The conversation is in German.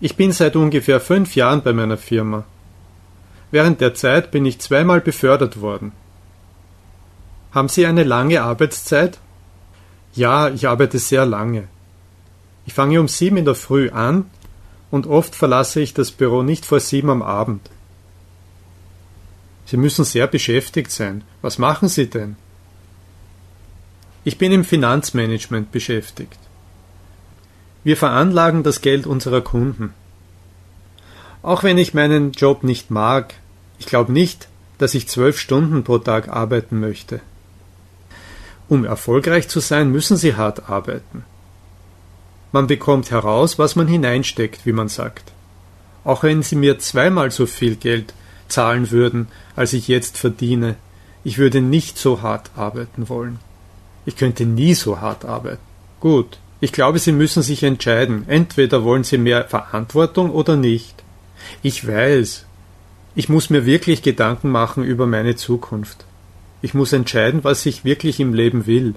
Ich bin seit ungefähr fünf Jahren bei meiner Firma. Während der Zeit bin ich zweimal befördert worden. Haben Sie eine lange Arbeitszeit? Ja, ich arbeite sehr lange. Ich fange um sieben in der Früh an und oft verlasse ich das Büro nicht vor sieben am Abend. Sie müssen sehr beschäftigt sein. Was machen Sie denn? Ich bin im Finanzmanagement beschäftigt. Wir veranlagen das Geld unserer Kunden. Auch wenn ich meinen Job nicht mag, ich glaube nicht, dass ich zwölf Stunden pro Tag arbeiten möchte. Um erfolgreich zu sein, müssen Sie hart arbeiten. Man bekommt heraus, was man hineinsteckt, wie man sagt. Auch wenn Sie mir zweimal so viel Geld zahlen würden, als ich jetzt verdiene, ich würde nicht so hart arbeiten wollen. Ich könnte nie so hart arbeiten. Gut, ich glaube, Sie müssen sich entscheiden. Entweder wollen Sie mehr Verantwortung oder nicht. Ich weiß. Ich muss mir wirklich Gedanken machen über meine Zukunft. Ich muss entscheiden, was ich wirklich im Leben will.